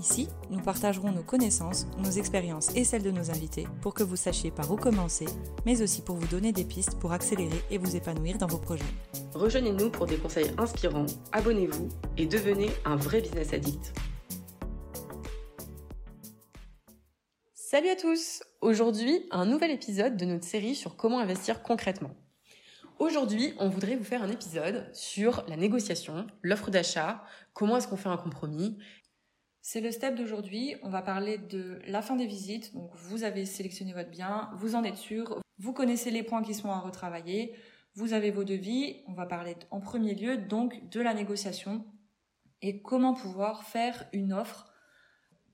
Ici, nous partagerons nos connaissances, nos expériences et celles de nos invités pour que vous sachiez par où commencer, mais aussi pour vous donner des pistes pour accélérer et vous épanouir dans vos projets. Rejoignez-nous pour des conseils inspirants, abonnez-vous et devenez un vrai business addict. Salut à tous Aujourd'hui, un nouvel épisode de notre série sur comment investir concrètement. Aujourd'hui, on voudrait vous faire un épisode sur la négociation, l'offre d'achat, comment est-ce qu'on fait un compromis. C'est le step d'aujourd'hui. On va parler de la fin des visites. Donc, vous avez sélectionné votre bien, vous en êtes sûr, vous connaissez les points qui sont à retravailler, vous avez vos devis. On va parler en premier lieu donc de la négociation et comment pouvoir faire une offre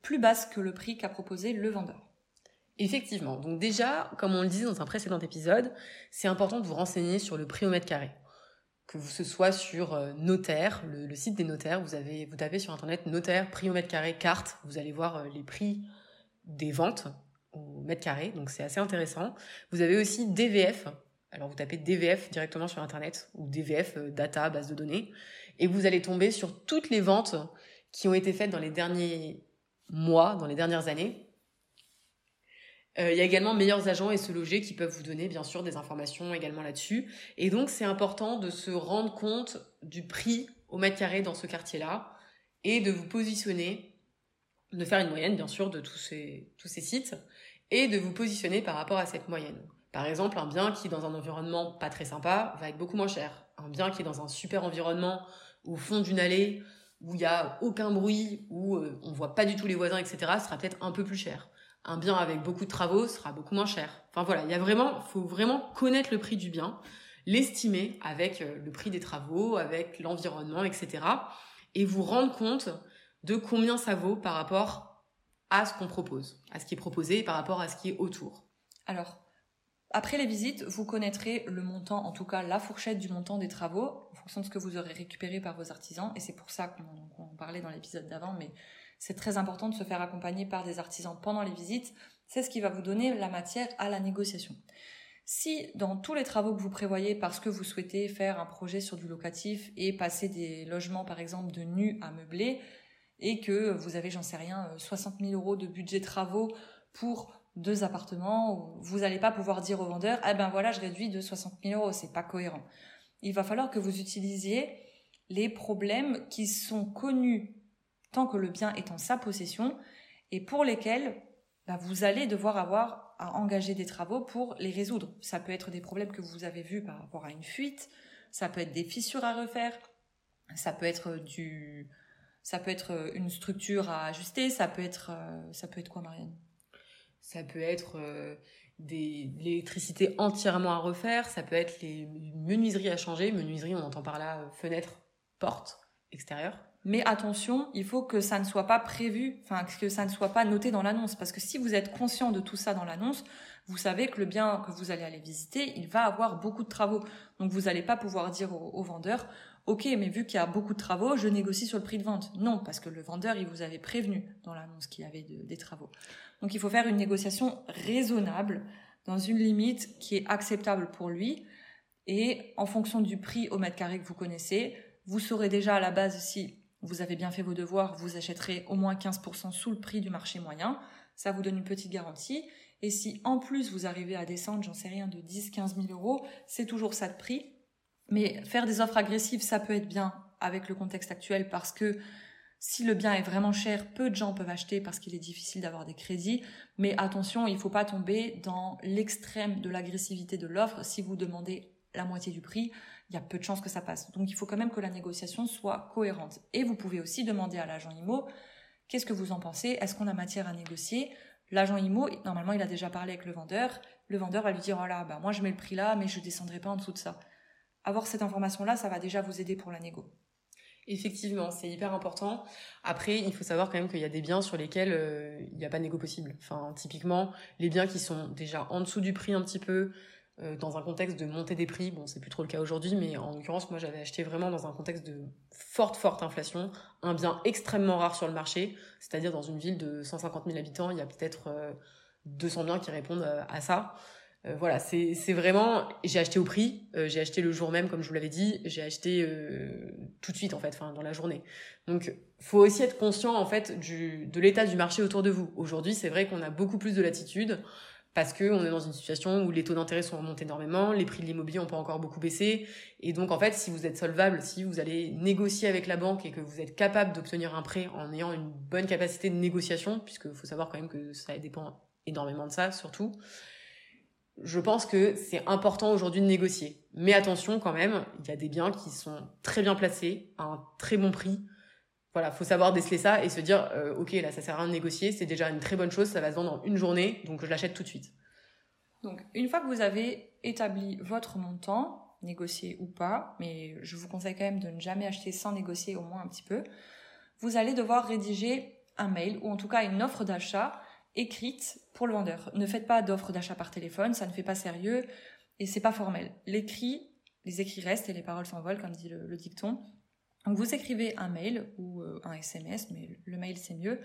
plus basse que le prix qu'a proposé le vendeur. Effectivement. Donc déjà, comme on le disait dans un précédent épisode, c'est important de vous renseigner sur le prix au mètre carré. Que ce soit sur euh, notaire, le, site des notaires, vous avez, vous tapez sur internet notaire, prix au mètre carré, carte, vous allez voir euh, les prix des ventes au mètre carré, donc c'est assez intéressant. Vous avez aussi DVF, alors vous tapez DVF directement sur internet, ou DVF, euh, data, base de données, et vous allez tomber sur toutes les ventes qui ont été faites dans les derniers mois, dans les dernières années, il y a également meilleurs agents et se loger qui peuvent vous donner bien sûr des informations également là-dessus. Et donc c'est important de se rendre compte du prix au mètre carré dans ce quartier-là et de vous positionner, de faire une moyenne bien sûr de tous ces, sites et de vous positionner par rapport à cette moyenne. Par exemple, un bien qui est dans un environnement pas très sympa va être beaucoup moins cher. Un bien qui est dans un super environnement au fond d'une allée où il y a aucun bruit, où euh, on voit pas du tout les voisins, etc., sera peut-être un peu plus cher un bien avec beaucoup de travaux sera beaucoup moins cher. Enfin voilà, il y a vraiment, faut vraiment connaître le prix du bien, l'estimer avec euh, le prix des travaux, avec l'environnement, etc. Et vous rendre compte de combien ça vaut par rapport à ce qu'on propose, à ce qui est proposé et par rapport à ce qui est autour. Alors, après les visites, vous connaîtrez le montant, en tout cas la fourchette du montant des travaux, en fonction de ce que vous aurez récupéré par vos artisans. Et c'est pour ça qu'on en parlait dans l'épisode d'avant, mais c'est très important de se faire accompagner par des artisans pendant les visites. C'est ce qui va vous donner la matière à la négociation. Si dans tous les travaux que vous prévoyez parce que vous souhaitez faire un projet sur du locatif et passer des logements par exemple de nus à meubler et que vous avez, j'en sais rien, 60 euh, 000 euros de budget travaux pour deux appartements, vous n'allez pas pouvoir dire au vendeur, ah ben voilà, je réduis de 60 000 euros, c'est pas cohérent. Il va falloir que vous utilisiez les problèmes qui sont connus tant que le bien est en sa possession et pour lesquels bah, vous allez devoir avoir à engager des travaux pour les résoudre. Ça peut être des problèmes que vous avez vus par rapport à une fuite, ça peut être des fissures à refaire, ça peut être du, ça peut être une structure à ajuster, ça peut être, euh, ça peut être quoi, Marianne? Ça peut être euh, l'électricité entièrement à refaire, ça peut être les menuiseries à changer. Menuiserie, on entend par là euh, fenêtre, porte extérieure. Mais attention, il faut que ça ne soit pas prévu, enfin que ça ne soit pas noté dans l'annonce, parce que si vous êtes conscient de tout ça dans l'annonce, vous savez que le bien que vous allez aller visiter, il va avoir beaucoup de travaux. Donc vous n'allez pas pouvoir dire au, vendeur, ok, mais vu qu'il y a beaucoup de travaux, je négocie sur le prix de vente. Non, parce que le vendeur, il vous avait prévenu dans l'annonce qu'il y avait des travaux. Donc il faut faire une négociation raisonnable, dans une limite qui est acceptable pour lui, et en fonction du prix au mètre carré que vous connaissez, vous saurez déjà à la base si vous avez bien fait vos devoirs, vous achèterez au moins 15% sous le prix du marché moyen. Ça vous donne une petite garantie. Et si en plus vous arrivez à descendre, j'en sais rien, de 10, 15 000 euros, c'est toujours ça de prix. Mais faire des offres agressives, ça peut être bien avec le contexte actuel parce que si le bien est vraiment cher, peu de gens peuvent acheter parce qu'il est difficile d'avoir des crédits. Mais attention, il ne faut pas tomber dans l'extrême de l'agressivité de l'offre. Si vous demandez la moitié du prix, il y a peu de chances que ça passe. Donc il faut quand même que la négociation soit cohérente. Et vous pouvez aussi demander à l'agent IMO, qu'est-ce que vous en pensez? Est-ce qu'on a matière à négocier? L'agent IMO, normalement, il a déjà parlé avec le vendeur. Le vendeur va lui dire, voilà, oh bah, moi je mets le prix là, mais je descendrai pas en dessous de ça. Avoir cette information-là, ça va déjà vous aider pour la négo. Effectivement, c'est hyper important. Après, il faut savoir quand même qu'il y a des biens sur lesquels euh, il n'y a pas de négo possible. Typiquement, les biens qui sont déjà en dessous du prix un petit peu, euh, dans un contexte de montée des prix. Bon, c'est plus trop le cas aujourd'hui, mais en l'occurrence, moi, j'avais acheté vraiment dans un contexte de forte, forte inflation, un bien extrêmement rare sur le marché, c'est-à-dire dans une ville de 150 000 habitants, il y a peut-être 200 biens qui répondent à ça. Euh, voilà, c'est vraiment. J'ai acheté au prix, euh, j'ai acheté le jour même, comme je vous l'avais dit, j'ai acheté euh, tout de suite en fait, enfin dans la journée. Donc, faut aussi être conscient en fait du, de l'état du marché autour de vous. Aujourd'hui, c'est vrai qu'on a beaucoup plus de latitude parce que on est dans une situation où les taux d'intérêt sont remontés énormément, les prix de l'immobilier n'ont pas encore beaucoup baissé, et donc en fait, si vous êtes solvable, si vous allez négocier avec la banque et que vous êtes capable d'obtenir un prêt en ayant une bonne capacité de négociation, puisque faut savoir quand même que ça dépend énormément de ça, surtout je pense que c'est important aujourd'hui de négocier. Mais attention quand même, il y a des biens qui sont très bien placés, à un très bon prix. Voilà, faut savoir déceler ça et se dire, euh, ok, là ça sert à rien de négocier, c'est déjà une très bonne chose, ça va se vendre en une journée, donc je l'achète tout de suite. Donc une fois que vous avez établi votre montant, négocié ou pas, mais je vous conseille quand même de ne jamais acheter sans négocier au moins un petit peu, vous allez devoir rédiger un mail ou en tout cas une offre d'achat écrite pour le vendeur. Ne faites pas d'offre d'achat par téléphone, ça ne fait pas sérieux et c'est pas formel. L'écrit, les écrits restent et les paroles s'envolent, comme dit le, dicton. Donc vous écrivez un mail ou euh, un SMS, mais le mail c'est mieux,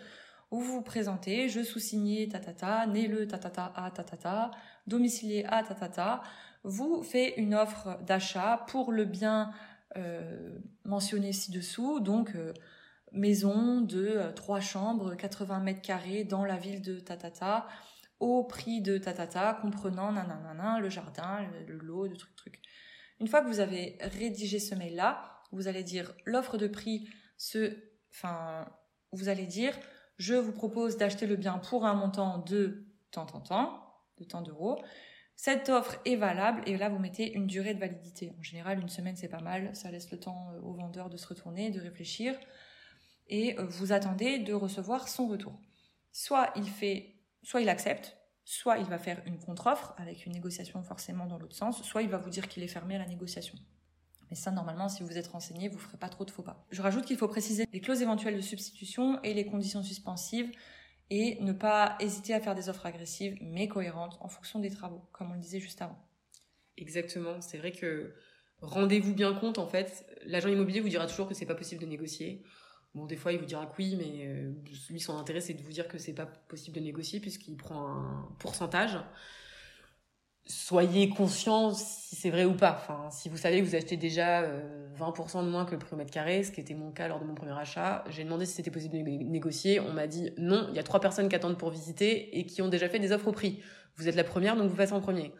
où vous vous présentez, je sous-signé tatata, né le tatata à tatata, domicilié à tatata, vous faites une offre d'achat pour le bien euh, mentionné ci-dessous, donc euh, maison de trois chambres, 80 mètres carrés dans la ville de Tatata, au prix de Tatata, comprenant nanana, le jardin, le, lot, de trucs, trucs. Une fois que vous avez rédigé ce mail-là, vous allez dire l'offre de prix, ce, enfin, vous allez dire, je vous propose d'acheter le bien pour un montant de tant, tant, tant, de tant d'euros. Cette offre est valable et là vous mettez une durée de validité. En général, une semaine c'est pas mal, ça laisse le temps euh, au vendeur de se retourner, de réfléchir et euh, vous attendez de recevoir son retour. Soit il fait, soit il accepte, soit il va faire une contre-offre avec une négociation forcément dans l'autre sens, soit il va vous dire qu'il est fermé à la négociation. Mais ça, normalement, si vous êtes renseigné, vous ferez pas trop de faux pas. Je rajoute qu'il faut préciser les clauses éventuelles de substitution et les conditions suspensives et ne pas hésiter à faire des offres agressives mais cohérentes en fonction des travaux, comme on le disait juste avant. Exactement. C'est vrai que rendez-vous bien compte, en fait. L'agent immobilier vous dira toujours que c'est pas possible de négocier. Bon, des fois, il vous dira que oui, mais euh, lui, son intérêt, c'est de vous dire que c'est pas possible de négocier puisqu'il prend un pourcentage. Soyez conscient si c'est vrai ou pas. Enfin, si vous savez que vous achetez déjà 20% euh, de moins que le prix au mètre carré, ce qui était mon cas lors de mon premier achat, j'ai demandé si c'était possible de négocier. On m'a dit non, il y a trois personnes qui attendent pour visiter et qui ont déjà fait des offres au prix. Vous êtes la première, donc vous passez en premier.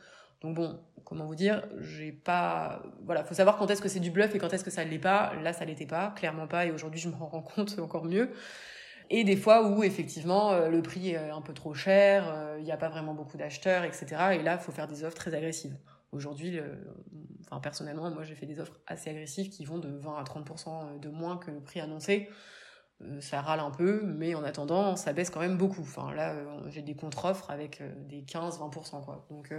Donc bon, comment vous dire, j'ai pas, voilà, faut savoir quand est-ce que c'est du bluff et quand est-ce que ça l'est pas. Là, ça l'était pas, clairement pas, et aujourd'hui, je me rends compte encore mieux. Et des fois où effectivement euh, le prix est un peu trop cher, euh, il n'y a pas vraiment beaucoup d'acheteurs, etc. Et là, il faut faire des offres très agressives. Aujourd'hui, enfin personnellement, moi j'ai fait des offres assez agressives qui vont de 20 à 30% de moins que le prix annoncé. Euh, ça râle un peu, mais en attendant, ça baisse quand même beaucoup. Enfin là, j'ai des contre-offres avec des 15-20%. Quoi. Donc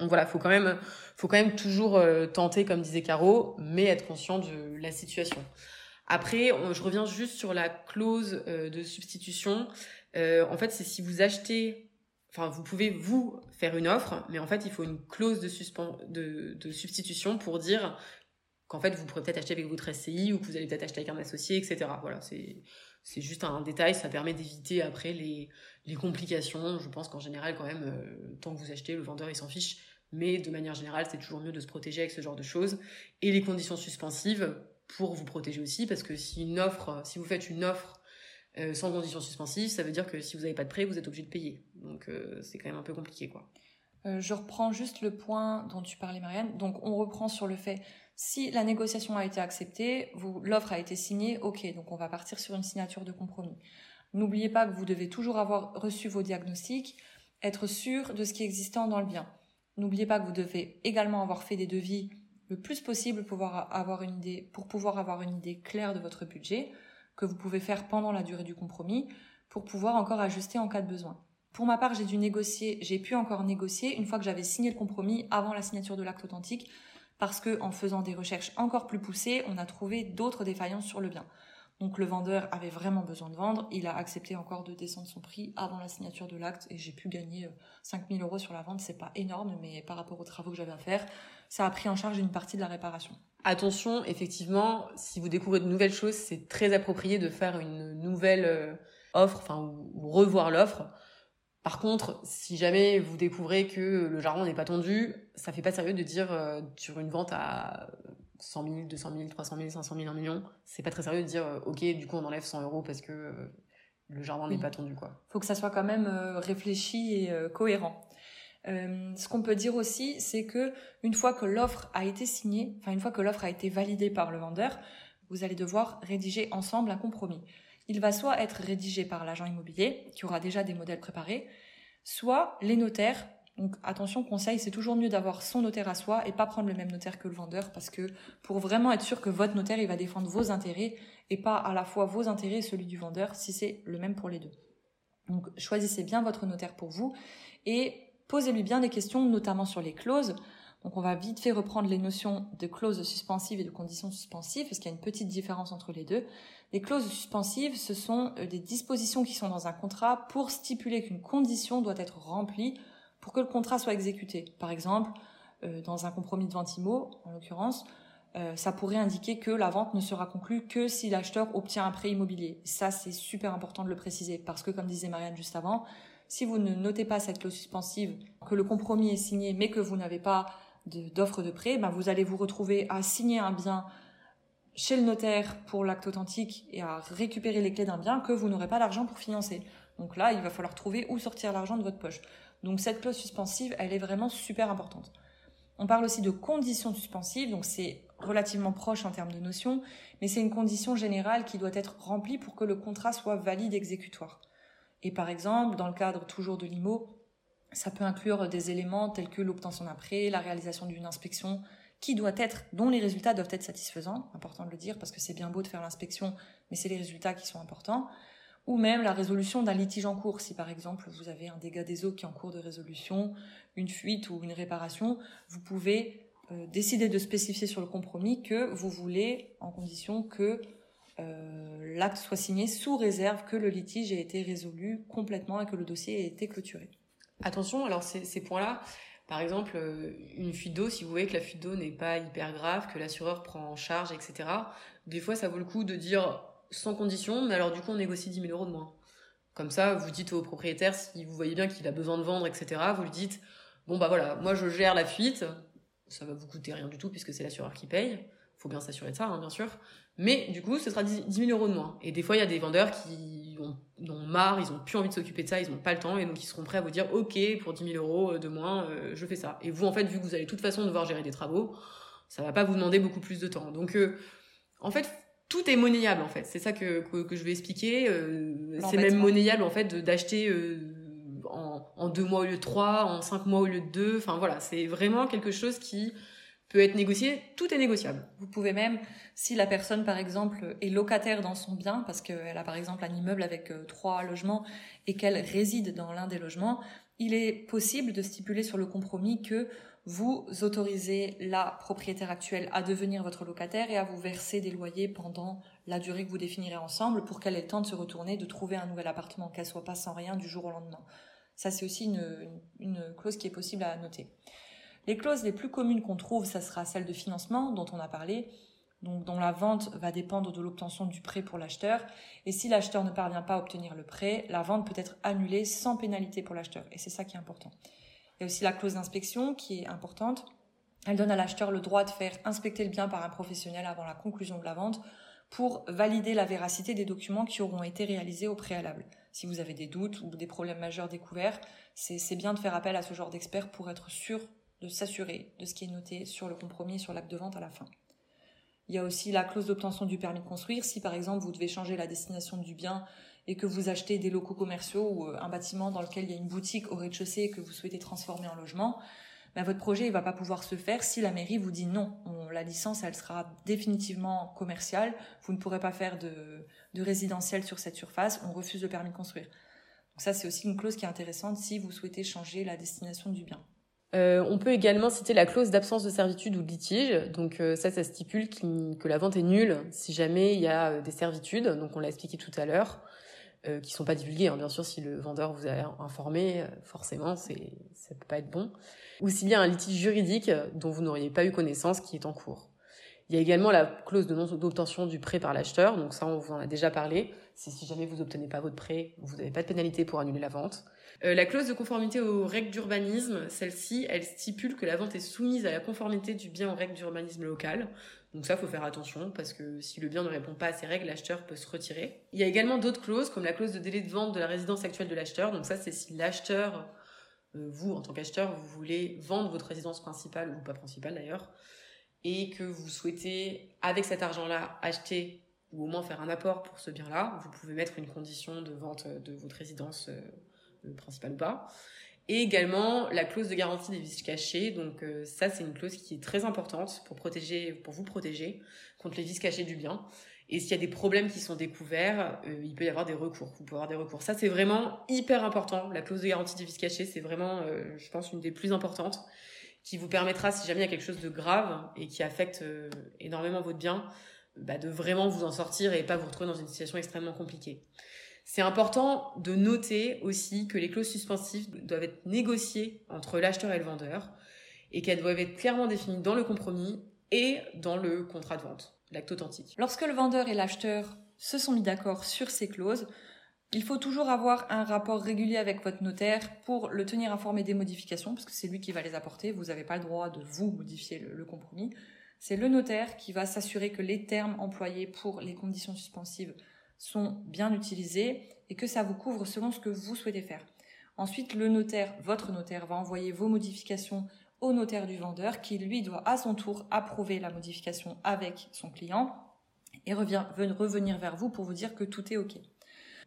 donc voilà, faut quand même, faut quand même toujours euh, tenter, comme disait Caro, mais être conscient de la situation. Après, je reviens juste sur la clause euh, de substitution. Euh, en fait, c'est si vous achetez, enfin, vous pouvez vous faire une offre, mais en fait, il faut une clause de, de, substitution pour dire qu'en fait, vous pourrez peut-être acheter avec votre SCI ou que vous allez peut-être acheter avec un associé, etc. Voilà, c'est c'est juste un détail, ça permet d'éviter après les, les complications. Je pense qu'en général, quand même, tant que vous achetez, le vendeur il s'en fiche mais de manière générale, c'est toujours mieux de se protéger avec ce genre de choses. Et les conditions suspensives pour vous protéger aussi, parce que si une offre, si vous faites une offre euh, sans conditions suspensives, ça veut dire que si vous n'avez pas de prêt, vous êtes obligé de payer. Donc euh, c'est quand même un peu compliqué, quoi. Euh, je reprends juste le point dont tu parlais, Marianne. Donc on reprend sur le fait si la négociation a été acceptée, l'offre a été signée, ok, donc on va partir sur une signature de compromis. N'oubliez pas que vous devez toujours avoir reçu vos diagnostics, être sûr de ce qui est existant dans le bien. N'oubliez pas que vous devez également avoir fait des devis le plus possible pour pouvoir avoir une idée, claire de votre budget, que vous pouvez faire pendant la durée du compromis, pour pouvoir encore ajuster en cas de besoin. Pour ma part, j'ai dû négocier, j'ai pu encore négocier une fois que j'avais signé le compromis avant la signature de l'acte authentique, parce que en faisant des recherches encore plus poussées, on a trouvé d'autres défaillances sur le bien. Donc le vendeur avait vraiment besoin de vendre. Il a accepté encore de descendre son prix avant la signature de l'acte et j'ai pu gagner 5000 euros sur la vente. C'est pas énorme, mais par rapport aux travaux que j'avais à faire, ça a pris en charge une partie de la réparation. Attention, effectivement, si vous découvrez de nouvelles choses, c'est très approprié de faire une nouvelle offre, enfin, ou revoir l'offre par contre, si jamais vous découvrez que le jardin n'est pas tendu, ça fait pas sérieux de dire euh, sur une vente à 100 000, 200 000, 300 000, 500 000, 1 million, c'est pas très sérieux de dire euh, ok, du coup on enlève 100 euros parce que euh, le jardin n'est pas tendu quoi. Faut que ça soit quand même réfléchi et cohérent. ce qu'on peut dire aussi, c'est que une fois que l'offre a été signée, enfin une fois que l'offre a été validée par le vendeur, vous allez devoir rédiger ensemble un compromis il va soit être rédigé par l'agent immobilier, qui aura déjà des modèles préparés, soit les notaires. Donc attention, conseil, c'est toujours mieux d'avoir son notaire à soi et pas prendre le même notaire que le vendeur, parce que pour vraiment être sûr que votre notaire, il va défendre vos intérêts et pas à la fois vos intérêts et celui du vendeur, si c'est le même pour les deux. Donc choisissez bien votre notaire pour vous et posez-lui bien des questions, notamment sur les clauses. Donc on va vite fait reprendre les notions de clauses suspensives et de conditions suspensives, parce qu'il y a une petite différence entre les deux. Les clauses suspensives, ce sont euh, des dispositions qui sont dans un contrat pour stipuler qu'une condition doit être remplie pour que le contrat soit exécuté. Par exemple, euh, dans un compromis de vente IMO, en l'occurrence, euh, ça pourrait indiquer que la vente ne sera conclue que si l'acheteur obtient un prêt immobilier. Ça, c'est super important de le préciser parce que, comme disait Marianne juste avant, si vous ne notez pas cette clause suspensive, que le compromis est signé mais que vous n'avez pas d'offre de, prêt, ben vous allez vous retrouver à signer un bien chez le notaire pour l'acte authentique et à récupérer les clés d'un bien que vous n'aurez pas l'argent pour financer. Donc là, il va falloir trouver où sortir l'argent de votre poche. Donc cette clause suspensive, elle est vraiment super importante. On parle aussi de conditions suspensives, donc c'est relativement proche en termes de notion, mais c'est une condition générale qui doit être remplie pour que le contrat soit valide exécutoire. Et par exemple, dans le cadre toujours de l'IMO, ça peut inclure des éléments tels que l'obtention d'un prêt, la réalisation d'une inspection, qui doit être, dont les résultats doivent être satisfaisants, important de le dire parce que c'est bien beau de faire l'inspection, mais c'est les résultats qui sont importants, ou même la résolution d'un litige en cours. Si par exemple vous avez un dégât des eaux qui est en cours de résolution, une fuite ou une réparation, vous pouvez euh, décider de spécifier sur le compromis que vous voulez, en condition que euh, l'acte soit signé sous réserve que le litige ait été résolu complètement et que le dossier ait été clôturé. Attention, alors ces points-là, par exemple, euh, une fuite d'eau, si vous voyez que la fuite d'eau n'est pas hyper grave, que l'assureur prend en charge, etc., des fois, ça vaut le coup de dire sans condition, mais alors du coup, on négocie 10 000 euros de moins. Comme ça, vous dites au propriétaire, si vous voyez bien qu'il a besoin de vendre, etc., vous lui dites, bon bah voilà, moi je gère la fuite, ça va vous coûter rien du tout puisque c'est l'assureur qui paye, faut bien s'assurer de ça, hein, bien sûr, mais du coup, ce sera 10 000 euros de moins. Et des fois, il y a des vendeurs qui ont, ont marre, ils ont plus envie de s'occuper de ça, ils n'ont pas le temps, et donc ils seront prêts à vous dire, ok, pour 10 000 euros de moins, euh, je fais ça. Et vous, en fait, vu que vous allez de toute façon devoir gérer des travaux, ça va pas vous demander beaucoup plus de temps. Donc, euh, en fait, tout est monnayable, en fait. C'est ça que, que, je vais expliquer. Euh, c'est même monnayable, en fait, d'acheter en, en deux mois au lieu de trois, en cinq mois au lieu de deux. Enfin, voilà, c'est vraiment quelque chose qui peut être négocié, tout est négociable. Vous pouvez même, si la personne par exemple est locataire dans son bien, parce qu'elle a par exemple un immeuble avec euh, trois logements et qu'elle réside dans l'un des logements, il est possible de stipuler sur le compromis que vous autorisez la propriétaire actuelle à devenir votre locataire et à vous verser des loyers pendant la durée que vous définirez ensemble pour qu'elle ait le temps de se retourner, de trouver un nouvel appartement, qu'elle soit pas sans rien du jour au lendemain. Ça, c'est aussi une clause qui est possible à noter. Les clauses les plus communes qu'on trouve, ça sera celle de financement dont on a parlé, donc dont la vente va dépendre de l'obtention du prêt pour l'acheteur. Et si l'acheteur ne parvient pas à obtenir le prêt, la vente peut être annulée sans pénalité pour l'acheteur. Et c'est ça qui est important. Il y a aussi la clause d'inspection qui est importante. Elle donne à l'acheteur le droit de faire inspecter le bien par un professionnel avant la conclusion de la vente pour valider la véracité des documents qui auront été réalisés au préalable. Si vous avez des doutes ou des problèmes majeurs découverts, c'est bien de faire appel à ce genre d'expert pour être sûr de s'assurer de ce qui est noté sur le compromis et sur l'acte de vente à la fin. Il y a aussi la clause d'obtention du permis de construire. Si par exemple vous devez changer la destination du bien et que vous achetez des locaux commerciaux ou euh, un bâtiment dans lequel il y a une boutique au rez-de-chaussée que vous souhaitez transformer en logement, ben votre projet ne va pas pouvoir se faire si la mairie vous dit non. la licence, elle sera définitivement commerciale. Vous ne pourrez pas faire de, de résidentiel sur cette surface. On refuse le permis de construire. Donc ça, c'est aussi une clause qui est intéressante si vous souhaitez changer la destination du bien. Euh, on peut également citer la clause d'absence de servitude ou de litige. Donc euh, ça, ça stipule que la vente est nulle si jamais il y a euh, des servitudes. Donc on l'a expliqué tout à l'heure, euh, qui sont pas divulguées. Hein. Bien sûr, si le vendeur vous a informé, forcément, c'est ça peut pas être bon. Ou s'il y a un litige juridique dont vous n'auriez pas eu connaissance qui est en cours. Il y a également la clause de non-obtention du prêt par l'acheteur. Donc ça, on vous en a déjà parlé. C'est si jamais vous n'obtenez pas votre prêt, vous n'avez pas de pénalité pour annuler la vente. Euh, la clause de conformité aux règles d'urbanisme, celle-ci, elle stipule que la vente est soumise à la conformité du bien aux règles d'urbanisme local. Donc ça, faut faire attention parce que si le bien ne répond pas à ces règles, l'acheteur peut se retirer. Il y a également d'autres clauses comme la clause de délai de vente de la résidence actuelle de l'acheteur. Donc ça, c'est si l'acheteur, euh, vous en tant qu'acheteur, vous voulez vendre votre résidence principale ou pas principale d'ailleurs, et que vous souhaitez, avec cet argent-là, acheter ou au moins faire un apport pour ce bien-là, vous pouvez mettre une condition de vente de votre résidence euh, euh, principale ou pas. Et également la clause de garantie des vices cachés. Donc euh, ça, c'est une clause qui est très importante pour protéger, pour vous protéger contre les vices cachés du bien. Et s'il y a des problèmes qui sont découverts, il peut y avoir des recours. Vous pouvez avoir des recours. Ça, c'est vraiment hyper important. La clause de garantie des vices cachés, c'est vraiment, je pense, une des plus importantes qui vous permettra, si jamais il y a quelque chose de grave et qui affecte euh, énormément votre bien, bah, de vraiment vous en sortir et pas vous retrouver dans une situation extrêmement compliquée. C'est important de noter aussi que les clauses suspensives doivent être négociées entre l'acheteur et le vendeur et qu'elles doivent être clairement définies dans le compromis et dans le contrat de vente, l'acte authentique. Lorsque le vendeur et l'acheteur se sont mis d'accord sur ces clauses, il faut toujours avoir un rapport régulier avec votre notaire pour le tenir informé des modifications, parce que c'est lui qui va les apporter. Vous n'avez pas le droit de vous modifier le, compromis. C'est le notaire qui va s'assurer que les termes employés pour les conditions suspensives sont bien utilisés et que ça vous couvre selon ce que vous souhaitez faire. Ensuite, le notaire, votre notaire, va envoyer vos modifications au notaire du vendeur qui, lui, doit à son tour approuver la modification avec son client et revient, revenir vers vous pour vous dire que tout est OK.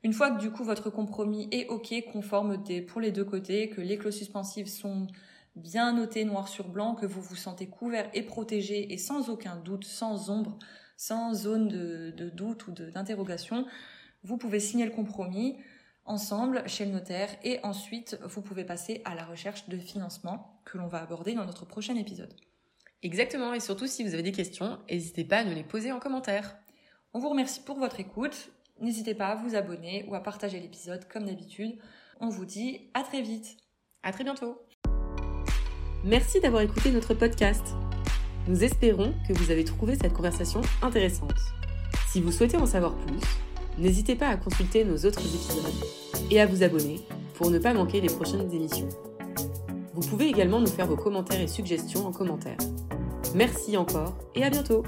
Une fois que du coup votre compromis est OK, conforme des, pour les deux côtés, que les clauses suspensives sont bien notées noir sur blanc, que vous vous sentez couvert et protégé et sans aucun doute, sans ombre, sans zone de, doute ou d'interrogation, vous pouvez signer le compromis ensemble chez le notaire et ensuite vous pouvez passer à la recherche de financement que l'on va aborder dans notre prochain épisode. Exactement, et surtout si vous avez des questions, n'hésitez pas à nous les poser en commentaire. On vous remercie pour votre écoute N'hésitez pas à vous abonner ou à partager l'épisode comme d'habitude. On vous dit à très vite. À très bientôt. Merci d'avoir écouté notre podcast. Nous espérons que vous avez trouvé cette conversation intéressante. Si vous souhaitez en savoir plus, n'hésitez pas à consulter nos autres épisodes et à vous abonner pour ne pas manquer les prochaines émissions. Vous pouvez également nous faire vos commentaires et suggestions en commentaire. Merci encore et à bientôt